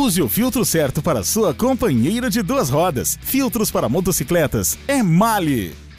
Use o filtro certo para sua companheira de duas rodas. Filtros para motocicletas é Mali.